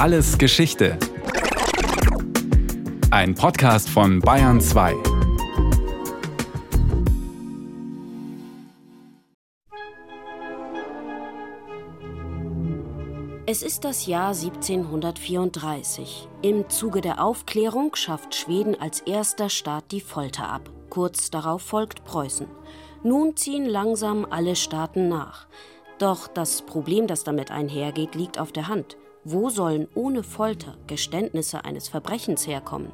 Alles Geschichte. Ein Podcast von Bayern 2. Es ist das Jahr 1734. Im Zuge der Aufklärung schafft Schweden als erster Staat die Folter ab. Kurz darauf folgt Preußen. Nun ziehen langsam alle Staaten nach. Doch das Problem, das damit einhergeht, liegt auf der Hand. Wo sollen ohne Folter Geständnisse eines Verbrechens herkommen?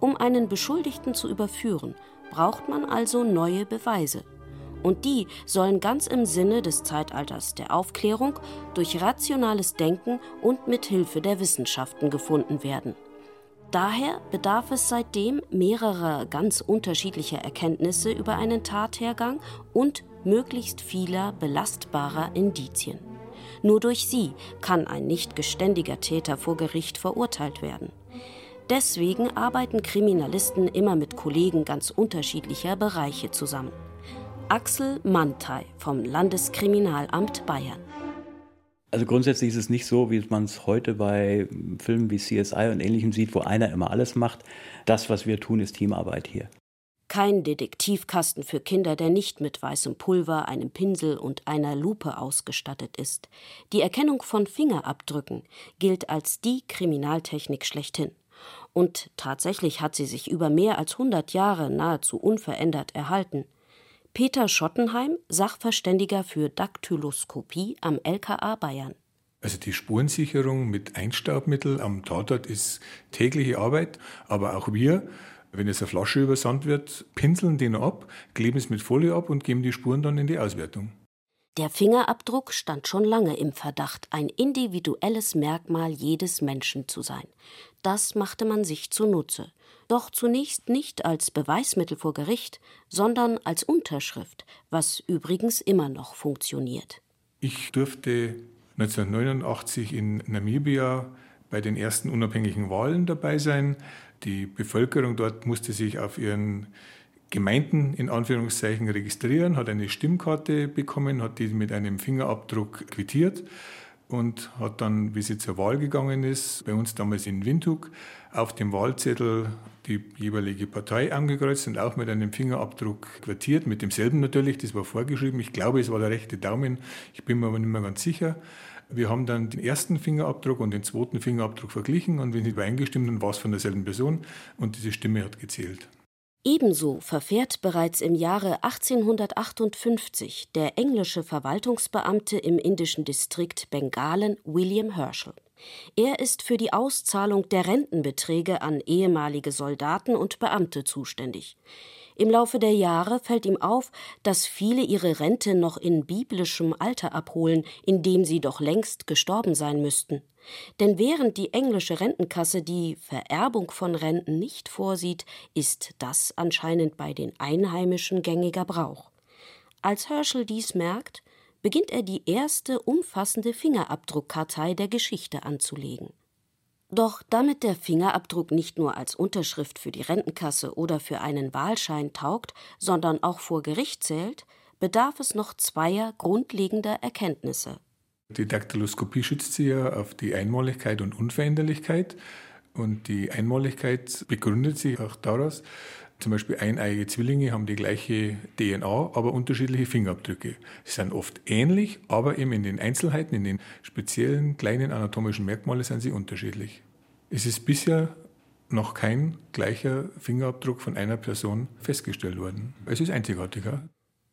Um einen Beschuldigten zu überführen, braucht man also neue Beweise. Und die sollen ganz im Sinne des Zeitalters der Aufklärung durch rationales Denken und mit Hilfe der Wissenschaften gefunden werden. Daher bedarf es seitdem mehrerer ganz unterschiedlicher Erkenntnisse über einen Tathergang und möglichst vieler belastbarer Indizien. Nur durch sie kann ein nicht geständiger Täter vor Gericht verurteilt werden. Deswegen arbeiten Kriminalisten immer mit Kollegen ganz unterschiedlicher Bereiche zusammen. Axel Mantei vom Landeskriminalamt Bayern. Also grundsätzlich ist es nicht so, wie man es heute bei Filmen wie CSI und ähnlichem sieht, wo einer immer alles macht. Das, was wir tun, ist Teamarbeit hier. Kein Detektivkasten für Kinder, der nicht mit weißem Pulver, einem Pinsel und einer Lupe ausgestattet ist. Die Erkennung von Fingerabdrücken gilt als die Kriminaltechnik schlechthin. Und tatsächlich hat sie sich über mehr als 100 Jahre nahezu unverändert erhalten. Peter Schottenheim, Sachverständiger für Daktyloskopie am LKA Bayern. Also die Spurensicherung mit Einstaubmittel am Tatort ist tägliche Arbeit, aber auch wir wenn jetzt eine Flasche übersandt wird, pinseln den ab, kleben es mit Folie ab und geben die Spuren dann in die Auswertung. Der Fingerabdruck stand schon lange im Verdacht, ein individuelles Merkmal jedes Menschen zu sein. Das machte man sich zunutze. Doch zunächst nicht als Beweismittel vor Gericht, sondern als Unterschrift, was übrigens immer noch funktioniert. Ich durfte 1989 in Namibia bei den ersten unabhängigen Wahlen dabei sein. Die Bevölkerung dort musste sich auf ihren Gemeinden in Anführungszeichen registrieren, hat eine Stimmkarte bekommen, hat die mit einem Fingerabdruck quittiert und hat dann, wie sie zur Wahl gegangen ist, bei uns damals in Windhoek, auf dem Wahlzettel die jeweilige Partei angekreuzt und auch mit einem Fingerabdruck quittiert, mit demselben natürlich, das war vorgeschrieben. Ich glaube, es war der rechte Daumen, ich bin mir aber nicht mehr ganz sicher. Wir haben dann den ersten Fingerabdruck und den zweiten Fingerabdruck verglichen und wenn sie übereingestimmt dann war es von derselben Person und diese Stimme hat gezählt. Ebenso verfährt bereits im Jahre 1858 der englische Verwaltungsbeamte im indischen Distrikt Bengalen William Herschel. Er ist für die Auszahlung der Rentenbeträge an ehemalige Soldaten und Beamte zuständig. Im Laufe der Jahre fällt ihm auf, dass viele ihre Rente noch in biblischem Alter abholen, in dem sie doch längst gestorben sein müssten. Denn während die englische Rentenkasse die Vererbung von Renten nicht vorsieht, ist das anscheinend bei den Einheimischen gängiger Brauch. Als Herschel dies merkt, beginnt er die erste umfassende Fingerabdruckkartei der Geschichte anzulegen. Doch damit der Fingerabdruck nicht nur als Unterschrift für die Rentenkasse oder für einen Wahlschein taugt, sondern auch vor Gericht zählt, bedarf es noch zweier grundlegender Erkenntnisse. Die Daktyloskopie schützt sie ja auf die Einmaligkeit und Unveränderlichkeit. Und die Einmaligkeit begründet sich auch daraus, zum Beispiel eineiige Zwillinge haben die gleiche DNA, aber unterschiedliche Fingerabdrücke. Sie sind oft ähnlich, aber eben in den Einzelheiten, in den speziellen kleinen anatomischen Merkmalen sind sie unterschiedlich. Es ist bisher noch kein gleicher Fingerabdruck von einer Person festgestellt worden. Es ist einzigartiger.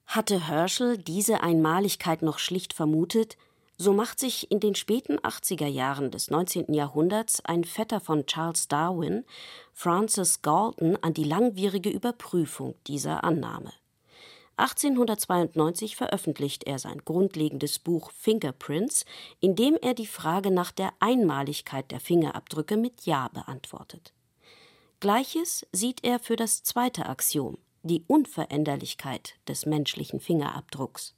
Hatte Herschel diese Einmaligkeit noch schlicht vermutet, so macht sich in den späten 80er Jahren des 19. Jahrhunderts ein Vetter von Charles Darwin, Francis Galton, an die langwierige Überprüfung dieser Annahme. 1892 veröffentlicht er sein grundlegendes Buch Fingerprints, in dem er die Frage nach der Einmaligkeit der Fingerabdrücke mit Ja beantwortet. Gleiches sieht er für das zweite Axiom, die Unveränderlichkeit des menschlichen Fingerabdrucks.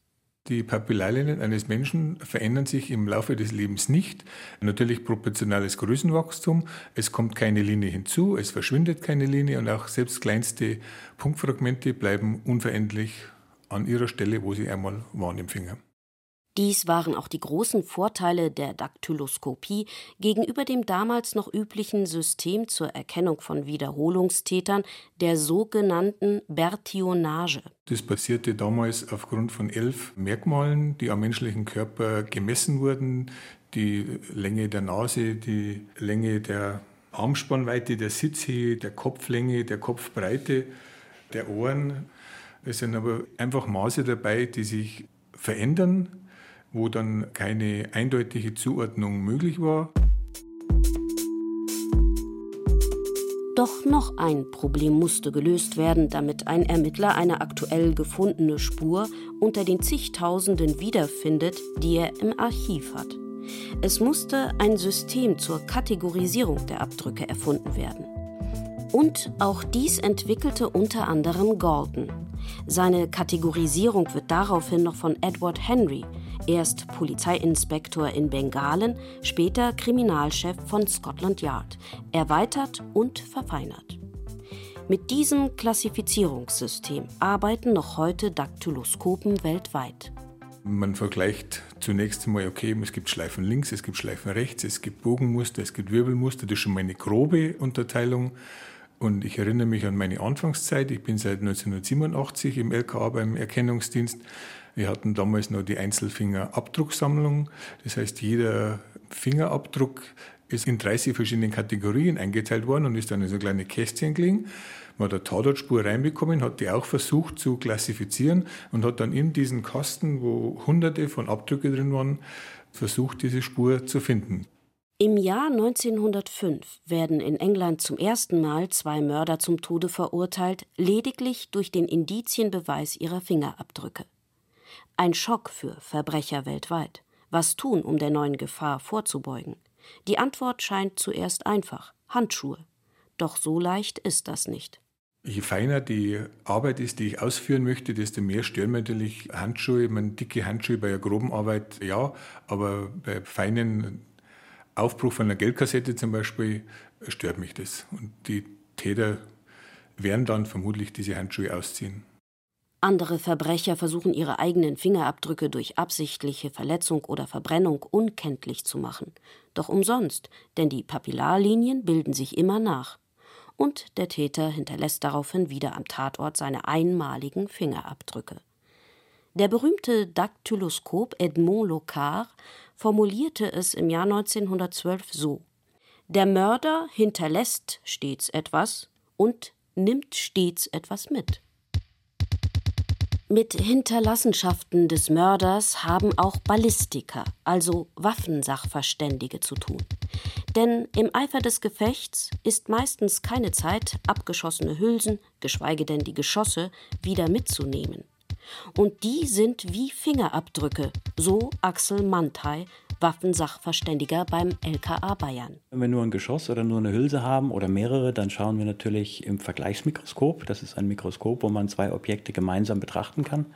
Die Papillarlinien eines Menschen verändern sich im Laufe des Lebens nicht. Natürlich proportionales Größenwachstum. Es kommt keine Linie hinzu, es verschwindet keine Linie und auch selbst kleinste Punktfragmente bleiben unveränderlich an ihrer Stelle, wo sie einmal waren im Finger. Dies waren auch die großen Vorteile der Daktyloskopie gegenüber dem damals noch üblichen System zur Erkennung von Wiederholungstätern, der sogenannten Berthionage. Das passierte damals aufgrund von elf Merkmalen, die am menschlichen Körper gemessen wurden. Die Länge der Nase, die Länge der Armspannweite, der Sitzhöhe, der Kopflänge, der Kopfbreite, der Ohren. Es sind aber einfach Maße dabei, die sich verändern wo dann keine eindeutige Zuordnung möglich war. Doch noch ein Problem musste gelöst werden, damit ein Ermittler eine aktuell gefundene Spur unter den zigtausenden wiederfindet, die er im Archiv hat. Es musste ein System zur Kategorisierung der Abdrücke erfunden werden. Und auch dies entwickelte unter anderem Galton. Seine Kategorisierung wird daraufhin noch von Edward Henry, Erst Polizeiinspektor in Bengalen, später Kriminalchef von Scotland Yard, erweitert und verfeinert. Mit diesem Klassifizierungssystem arbeiten noch heute Daktyloskopen weltweit. Man vergleicht zunächst einmal, okay, es gibt Schleifen links, es gibt Schleifen rechts, es gibt Bogenmuster, es gibt Wirbelmuster, das ist schon mal eine grobe Unterteilung. Und ich erinnere mich an meine Anfangszeit. Ich bin seit 1987 im LKA beim Erkennungsdienst. Wir hatten damals noch die Einzelfingerabdrucksammlung. Das heißt, jeder Fingerabdruck ist in 30 verschiedenen Kategorien eingeteilt worden und ist dann in so kleine Kästchen gelegen. Man hat eine Tatortspur reinbekommen, hat die auch versucht zu klassifizieren und hat dann in diesen Kasten, wo hunderte von Abdrücke drin waren, versucht, diese Spur zu finden. Im Jahr 1905 werden in England zum ersten Mal zwei Mörder zum Tode verurteilt, lediglich durch den Indizienbeweis ihrer Fingerabdrücke. Ein Schock für Verbrecher weltweit. Was tun, um der neuen Gefahr vorzubeugen? Die Antwort scheint zuerst einfach Handschuhe. Doch so leicht ist das nicht. Je feiner die Arbeit ist, die ich ausführen möchte, desto mehr stören natürlich Handschuhe. Man dicke Handschuhe bei einer groben Arbeit, ja, aber bei feinen Aufbruch von einer Geldkassette zum Beispiel stört mich das. Und die Täter werden dann vermutlich diese Handschuhe ausziehen. Andere Verbrecher versuchen ihre eigenen Fingerabdrücke durch absichtliche Verletzung oder Verbrennung unkenntlich zu machen. Doch umsonst, denn die Papillarlinien bilden sich immer nach. Und der Täter hinterlässt daraufhin wieder am Tatort seine einmaligen Fingerabdrücke. Der berühmte Daktyloskop Edmond Locard formulierte es im Jahr 1912 so: Der Mörder hinterlässt stets etwas und nimmt stets etwas mit. Mit Hinterlassenschaften des Mörders haben auch Ballistiker, also Waffensachverständige, zu tun. Denn im Eifer des Gefechts ist meistens keine Zeit, abgeschossene Hülsen, geschweige denn die Geschosse, wieder mitzunehmen. Und die sind wie Fingerabdrücke, so Axel Mantei, Waffensachverständiger beim LKA Bayern. Wenn wir nur ein Geschoss oder nur eine Hülse haben oder mehrere, dann schauen wir natürlich im Vergleichsmikroskop. Das ist ein Mikroskop, wo man zwei Objekte gemeinsam betrachten kann.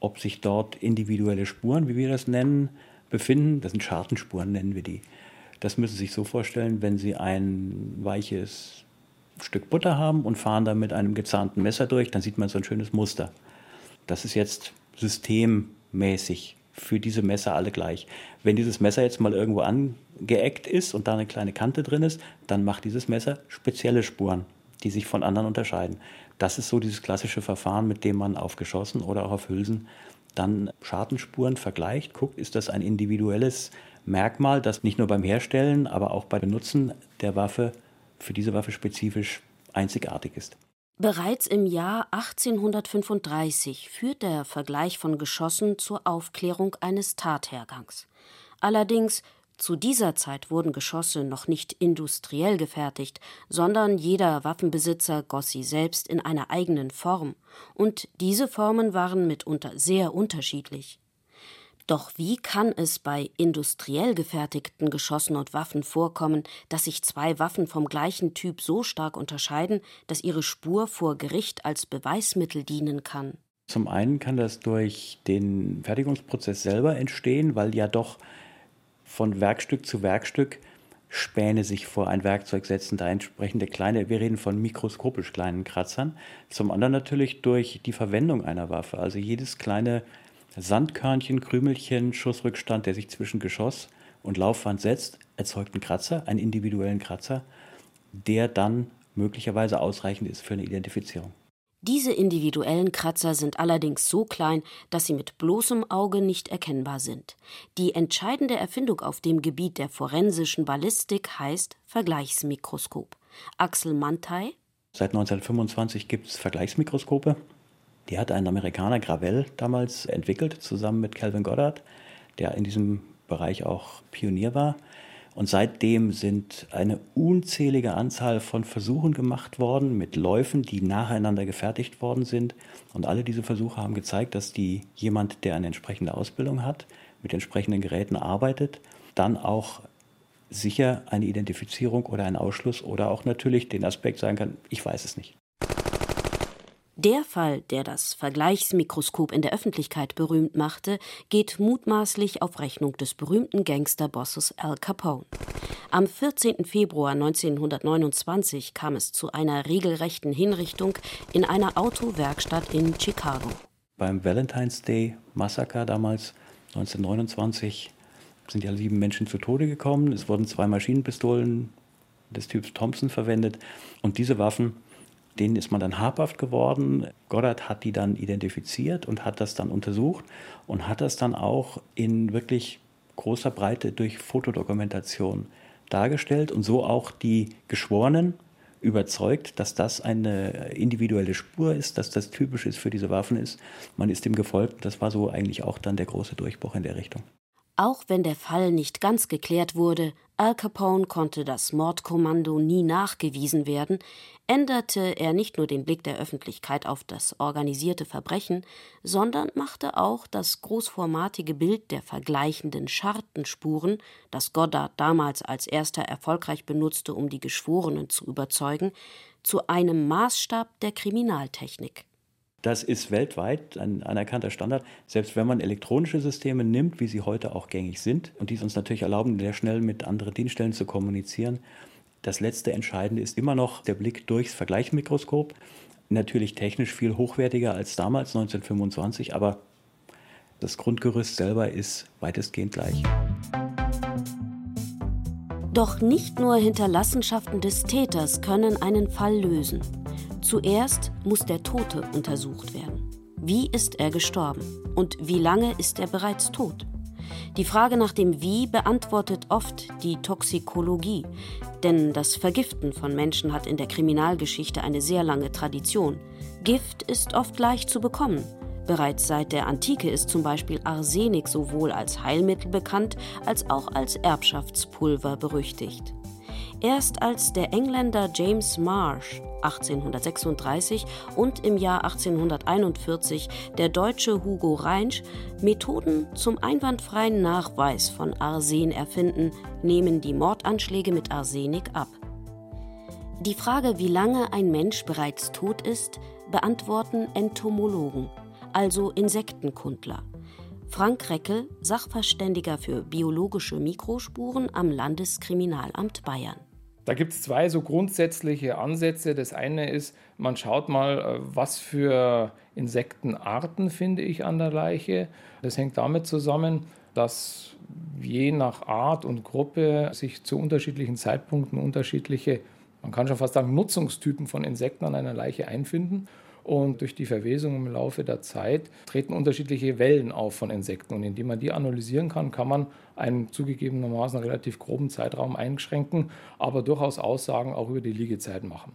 Ob sich dort individuelle Spuren, wie wir das nennen, befinden. Das sind Schartenspuren, nennen wir die. Das müssen Sie sich so vorstellen, wenn Sie ein weiches Stück Butter haben und fahren da mit einem gezahnten Messer durch, dann sieht man so ein schönes Muster. Das ist jetzt systemmäßig für diese Messer alle gleich. Wenn dieses Messer jetzt mal irgendwo angeeckt ist und da eine kleine Kante drin ist, dann macht dieses Messer spezielle Spuren, die sich von anderen unterscheiden. Das ist so dieses klassische Verfahren, mit dem man auf Geschossen oder auch auf Hülsen dann Schartenspuren vergleicht, guckt, ist das ein individuelles Merkmal, das nicht nur beim Herstellen, aber auch beim Benutzen der Waffe für diese Waffe spezifisch einzigartig ist. Bereits im Jahr 1835 führt der Vergleich von Geschossen zur Aufklärung eines Tathergangs. Allerdings zu dieser Zeit wurden Geschosse noch nicht industriell gefertigt, sondern jeder Waffenbesitzer goss sie selbst in einer eigenen Form, und diese Formen waren mitunter sehr unterschiedlich. Doch wie kann es bei industriell gefertigten Geschossen und Waffen vorkommen, dass sich zwei Waffen vom gleichen Typ so stark unterscheiden, dass ihre Spur vor Gericht als Beweismittel dienen kann? Zum einen kann das durch den Fertigungsprozess selber entstehen, weil ja doch von Werkstück zu Werkstück Späne sich vor ein Werkzeug setzen, da entsprechende kleine, wir reden von mikroskopisch kleinen Kratzern. Zum anderen natürlich durch die Verwendung einer Waffe. Also jedes kleine Sandkörnchen, Krümelchen, Schussrückstand, der sich zwischen Geschoss und Laufwand setzt, erzeugt einen Kratzer, einen individuellen Kratzer, der dann möglicherweise ausreichend ist für eine Identifizierung. Diese individuellen Kratzer sind allerdings so klein, dass sie mit bloßem Auge nicht erkennbar sind. Die entscheidende Erfindung auf dem Gebiet der forensischen Ballistik heißt Vergleichsmikroskop. Axel Mantei Seit 1925 gibt es Vergleichsmikroskope. Die hat ein Amerikaner Gravel damals entwickelt, zusammen mit Calvin Goddard, der in diesem Bereich auch Pionier war. Und seitdem sind eine unzählige Anzahl von Versuchen gemacht worden mit Läufen, die nacheinander gefertigt worden sind. Und alle diese Versuche haben gezeigt, dass die jemand, der eine entsprechende Ausbildung hat, mit entsprechenden Geräten arbeitet, dann auch sicher eine Identifizierung oder ein Ausschluss oder auch natürlich den Aspekt sagen kann, ich weiß es nicht. Der Fall, der das Vergleichsmikroskop in der Öffentlichkeit berühmt machte, geht mutmaßlich auf Rechnung des berühmten Gangsterbosses Al Capone. Am 14. Februar 1929 kam es zu einer regelrechten Hinrichtung in einer Autowerkstatt in Chicago. Beim Valentine's Day Massaker damals 1929 sind ja sieben Menschen zu Tode gekommen. Es wurden zwei Maschinenpistolen des Typs Thompson verwendet und diese Waffen denen ist man dann habhaft geworden. Goddard hat die dann identifiziert und hat das dann untersucht und hat das dann auch in wirklich großer Breite durch Fotodokumentation dargestellt und so auch die Geschworenen überzeugt, dass das eine individuelle Spur ist, dass das typisch ist für diese Waffen ist. Man ist dem gefolgt. Das war so eigentlich auch dann der große Durchbruch in der Richtung. Auch wenn der Fall nicht ganz geklärt wurde, Al Capone konnte das Mordkommando nie nachgewiesen werden, änderte er nicht nur den Blick der Öffentlichkeit auf das organisierte Verbrechen, sondern machte auch das großformatige Bild der vergleichenden Schartenspuren, das Goddard damals als erster erfolgreich benutzte, um die Geschworenen zu überzeugen, zu einem Maßstab der Kriminaltechnik. Das ist weltweit ein anerkannter Standard. Selbst wenn man elektronische Systeme nimmt, wie sie heute auch gängig sind und die uns natürlich erlauben, sehr schnell mit anderen Dienststellen zu kommunizieren, das letzte Entscheidende ist immer noch der Blick durchs Vergleichsmikroskop. Natürlich technisch viel hochwertiger als damals 1925, aber das Grundgerüst selber ist weitestgehend gleich. Doch nicht nur Hinterlassenschaften des Täters können einen Fall lösen. Zuerst muss der Tote untersucht werden. Wie ist er gestorben und wie lange ist er bereits tot? Die Frage nach dem Wie beantwortet oft die Toxikologie, denn das Vergiften von Menschen hat in der Kriminalgeschichte eine sehr lange Tradition. Gift ist oft leicht zu bekommen. Bereits seit der Antike ist zum Beispiel Arsenik sowohl als Heilmittel bekannt als auch als Erbschaftspulver berüchtigt. Erst als der Engländer James Marsh 1836 und im Jahr 1841 der deutsche Hugo Reinsch Methoden zum einwandfreien Nachweis von Arsen erfinden, nehmen die Mordanschläge mit Arsenik ab. Die Frage, wie lange ein Mensch bereits tot ist, beantworten Entomologen, also Insektenkundler. Frank Reckel, Sachverständiger für biologische Mikrospuren am Landeskriminalamt Bayern. Da gibt es zwei so grundsätzliche Ansätze. Das eine ist, man schaut mal, äh, was für Insektenarten finde ich an der Leiche. Das hängt damit zusammen, dass je nach Art und Gruppe sich zu unterschiedlichen Zeitpunkten unterschiedliche, man kann schon fast sagen, Nutzungstypen von Insekten an einer Leiche einfinden. Und durch die Verwesung im Laufe der Zeit treten unterschiedliche Wellen auf von Insekten. Und indem man die analysieren kann, kann man einen zugegebenermaßen relativ groben Zeitraum einschränken, aber durchaus Aussagen auch über die Liegezeit machen.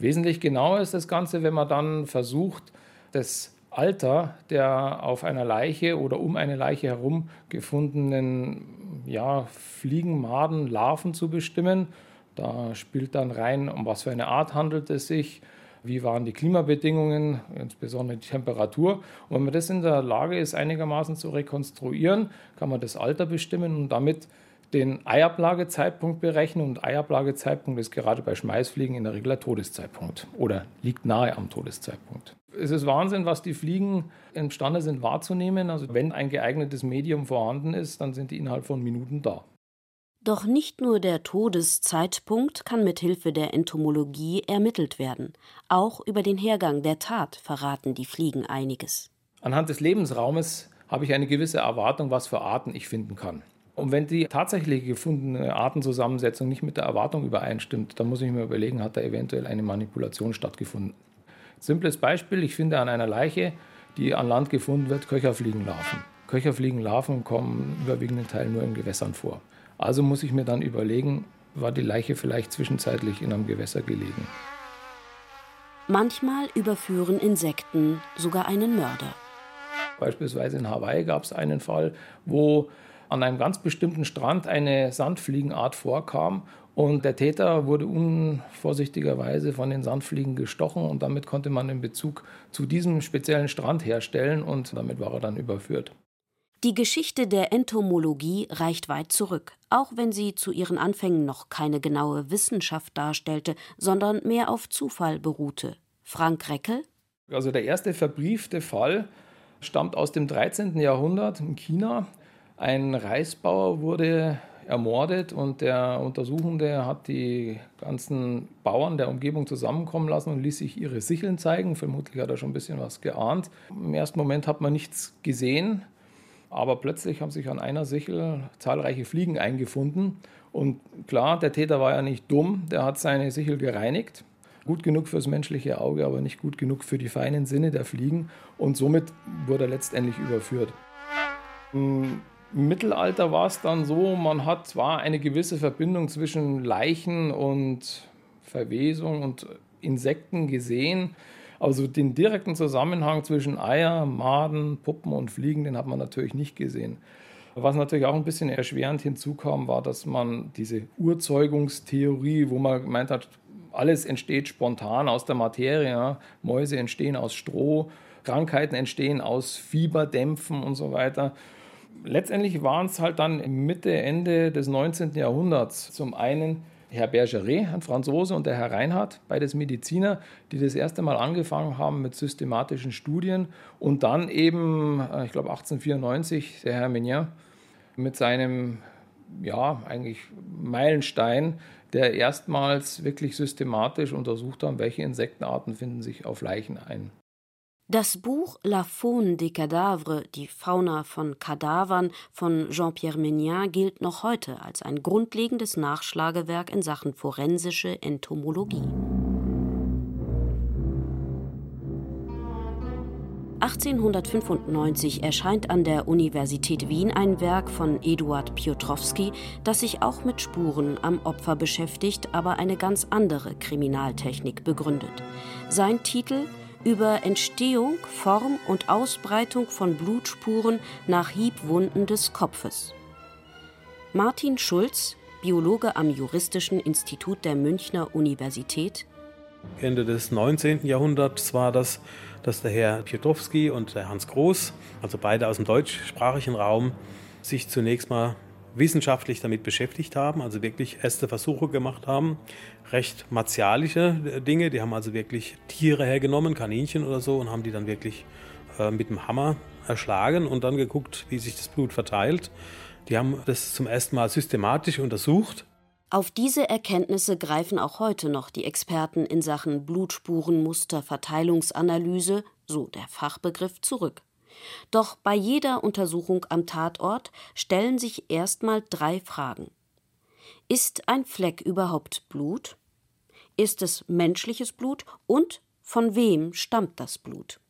Wesentlich genauer ist das Ganze, wenn man dann versucht, das Alter der auf einer Leiche oder um eine Leiche herum gefundenen ja, Fliegen, Maden, Larven zu bestimmen. Da spielt dann rein, um was für eine Art handelt es sich, wie waren die Klimabedingungen, insbesondere die Temperatur. Und wenn man das in der Lage ist, einigermaßen zu rekonstruieren, kann man das Alter bestimmen und damit den Eiablagezeitpunkt berechnen. Und Eiablagezeitpunkt ist gerade bei Schmeißfliegen in der Regel der Todeszeitpunkt oder liegt nahe am Todeszeitpunkt. Es ist Wahnsinn, was die Fliegen imstande sind wahrzunehmen. Also wenn ein geeignetes Medium vorhanden ist, dann sind die innerhalb von Minuten da. Doch nicht nur der Todeszeitpunkt kann mit Hilfe der Entomologie ermittelt werden. Auch über den Hergang der Tat verraten die Fliegen einiges. Anhand des Lebensraumes habe ich eine gewisse Erwartung, was für Arten ich finden kann. Und wenn die tatsächlich gefundene Artenzusammensetzung nicht mit der Erwartung übereinstimmt, dann muss ich mir überlegen, hat da eventuell eine Manipulation stattgefunden. Simples Beispiel, ich finde an einer Leiche, die an Land gefunden wird, Köcherfliegenlarven. Köcherfliegenlarven kommen überwiegenden Teil nur in Gewässern vor. Also muss ich mir dann überlegen, war die Leiche vielleicht zwischenzeitlich in einem Gewässer gelegen. Manchmal überführen Insekten sogar einen Mörder. Beispielsweise in Hawaii gab es einen Fall, wo an einem ganz bestimmten Strand eine Sandfliegenart vorkam und der Täter wurde unvorsichtigerweise von den Sandfliegen gestochen und damit konnte man den Bezug zu diesem speziellen Strand herstellen und damit war er dann überführt. Die Geschichte der Entomologie reicht weit zurück, auch wenn sie zu ihren Anfängen noch keine genaue Wissenschaft darstellte, sondern mehr auf Zufall beruhte. Frank Reckel? Also der erste verbriefte Fall stammt aus dem 13. Jahrhundert in China. Ein Reisbauer wurde ermordet und der Untersuchende hat die ganzen Bauern der Umgebung zusammenkommen lassen und ließ sich ihre Sicheln zeigen. Vermutlich hat er schon ein bisschen was geahnt. Im ersten Moment hat man nichts gesehen, aber plötzlich haben sich an einer Sichel zahlreiche Fliegen eingefunden. Und klar, der Täter war ja nicht dumm, der hat seine Sichel gereinigt. Gut genug fürs menschliche Auge, aber nicht gut genug für die feinen Sinne der Fliegen. Und somit wurde er letztendlich überführt. Im Mittelalter war es dann so, man hat zwar eine gewisse Verbindung zwischen Leichen und Verwesung und Insekten gesehen, also den direkten Zusammenhang zwischen Eier, Maden, Puppen und Fliegen, den hat man natürlich nicht gesehen. Was natürlich auch ein bisschen erschwerend hinzukam, war, dass man diese Urzeugungstheorie, wo man gemeint hat, alles entsteht spontan aus der Materie. Mäuse entstehen aus Stroh, Krankheiten entstehen aus Fieberdämpfen und so weiter. Letztendlich waren es halt dann Mitte, Ende des 19. Jahrhunderts zum einen Herr Bergeret, ein Franzose, und der Herr Reinhardt, beides Mediziner, die das erste Mal angefangen haben mit systematischen Studien. Und dann eben, äh, ich glaube 1894, der Herr Mignon mit seinem, ja, eigentlich Meilenstein, der erstmals wirklich systematisch untersucht hat, welche Insektenarten finden sich auf Leichen ein. Das Buch La Faune des Cadavres, die Fauna von Kadavern von Jean-Pierre Mignon gilt noch heute als ein grundlegendes Nachschlagewerk in Sachen forensische Entomologie. 1895 erscheint an der Universität Wien ein Werk von Eduard Piotrowski, das sich auch mit Spuren am Opfer beschäftigt, aber eine ganz andere Kriminaltechnik begründet. Sein Titel über Entstehung, Form und Ausbreitung von Blutspuren nach Hiebwunden des Kopfes. Martin Schulz, Biologe am Juristischen Institut der Münchner Universität. Ende des 19. Jahrhunderts war das, dass der Herr Piotrowski und der Hans Groß, also beide aus dem deutschsprachigen Raum, sich zunächst mal wissenschaftlich damit beschäftigt haben, also wirklich erste Versuche gemacht haben. Recht martialische äh, Dinge, die haben also wirklich Tiere hergenommen, Kaninchen oder so, und haben die dann wirklich äh, mit dem Hammer erschlagen und dann geguckt, wie sich das Blut verteilt. Die haben das zum ersten Mal systematisch untersucht. Auf diese Erkenntnisse greifen auch heute noch die Experten in Sachen Blutspurenmusterverteilungsanalyse, so der Fachbegriff, zurück. Doch bei jeder Untersuchung am Tatort stellen sich erstmal drei Fragen. Ist ein Fleck überhaupt Blut? Ist es menschliches Blut? Und von wem stammt das Blut?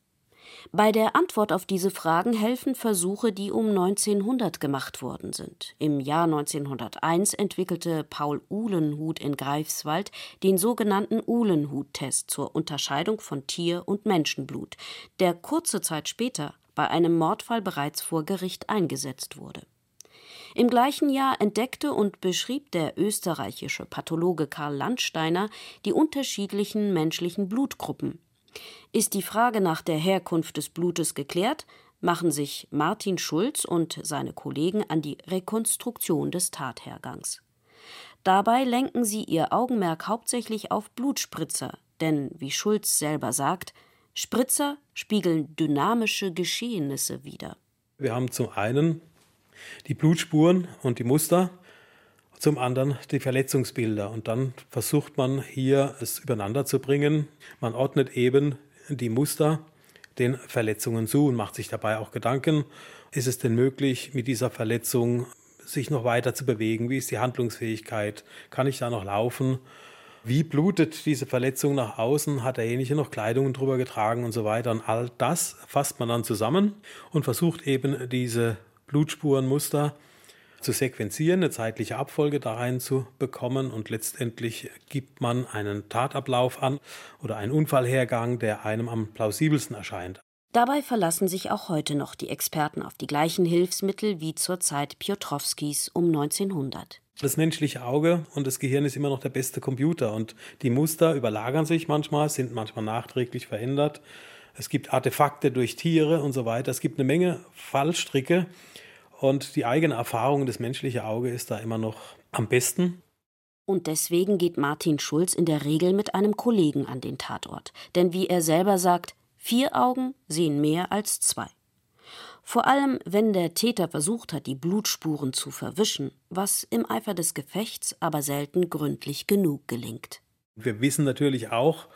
Bei der Antwort auf diese Fragen helfen Versuche, die um 1900 gemacht worden sind. Im Jahr 1901 entwickelte Paul Uhlenhuth in Greifswald den sogenannten Uhlenhuth-Test zur Unterscheidung von Tier- und Menschenblut, der kurze Zeit später bei einem Mordfall bereits vor Gericht eingesetzt wurde. Im gleichen Jahr entdeckte und beschrieb der österreichische Pathologe Karl Landsteiner die unterschiedlichen menschlichen Blutgruppen. Ist die Frage nach der Herkunft des Blutes geklärt, machen sich Martin Schulz und seine Kollegen an die Rekonstruktion des Tathergangs. Dabei lenken sie ihr Augenmerk hauptsächlich auf Blutspritzer, denn wie Schulz selber sagt, Spritzer spiegeln dynamische Geschehnisse wider. Wir haben zum einen die Blutspuren und die Muster, zum anderen die Verletzungsbilder. Und dann versucht man hier es übereinander zu bringen. Man ordnet eben die Muster den Verletzungen zu und macht sich dabei auch Gedanken, ist es denn möglich, mit dieser Verletzung sich noch weiter zu bewegen? Wie ist die Handlungsfähigkeit? Kann ich da noch laufen? Wie blutet diese Verletzung nach außen? Hat derjenige noch Kleidung drüber getragen und so weiter? Und all das fasst man dann zusammen und versucht eben diese Blutspurenmuster zu sequenzieren, eine zeitliche Abfolge da rein zu bekommen und letztendlich gibt man einen Tatablauf an oder einen Unfallhergang, der einem am plausibelsten erscheint. Dabei verlassen sich auch heute noch die Experten auf die gleichen Hilfsmittel wie zur Zeit Piotrowskis um 1900. Das menschliche Auge und das Gehirn ist immer noch der beste Computer und die Muster überlagern sich manchmal, sind manchmal nachträglich verändert. Es gibt Artefakte durch Tiere und so weiter. Es gibt eine Menge Fallstricke und die eigene Erfahrung, das menschliche Auge ist da immer noch am besten. Und deswegen geht Martin Schulz in der Regel mit einem Kollegen an den Tatort. Denn wie er selber sagt, vier Augen sehen mehr als zwei. Vor allem, wenn der Täter versucht hat, die Blutspuren zu verwischen, was im Eifer des Gefechts aber selten gründlich genug gelingt. Wir wissen natürlich auch,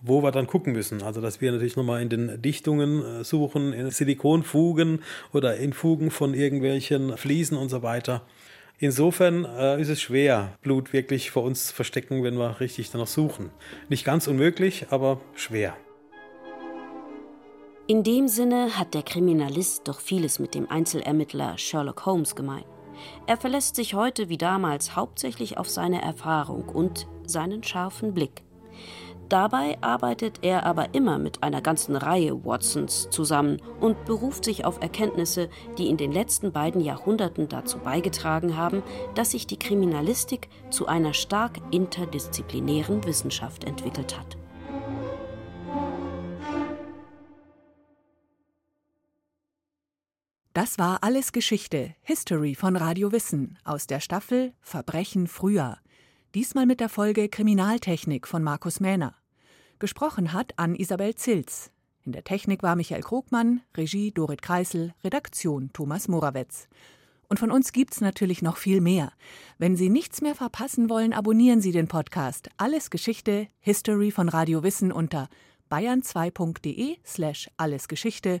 wo wir dann gucken müssen. Also dass wir natürlich nochmal in den Dichtungen äh, suchen, in Silikonfugen oder in Fugen von irgendwelchen Fliesen und so weiter. Insofern äh, ist es schwer, Blut wirklich vor uns zu verstecken, wenn wir richtig danach suchen. Nicht ganz unmöglich, aber schwer. In dem Sinne hat der Kriminalist doch vieles mit dem Einzelermittler Sherlock Holmes gemein. Er verlässt sich heute wie damals hauptsächlich auf seine Erfahrung und seinen scharfen Blick. Dabei arbeitet er aber immer mit einer ganzen Reihe Watsons zusammen und beruft sich auf Erkenntnisse, die in den letzten beiden Jahrhunderten dazu beigetragen haben, dass sich die Kriminalistik zu einer stark interdisziplinären Wissenschaft entwickelt hat. Das war alles Geschichte, History von Radio Wissen aus der Staffel Verbrechen früher. Diesmal mit der Folge Kriminaltechnik von Markus Mähner. Gesprochen hat an Isabel Zilz. In der Technik war Michael Krogmann, Regie Dorit Kreisel, Redaktion Thomas Morawetz. Und von uns gibt's natürlich noch viel mehr. Wenn Sie nichts mehr verpassen wollen, abonnieren Sie den Podcast Alles Geschichte, History von Radio Wissen unter bayern2.de slash allesgeschichte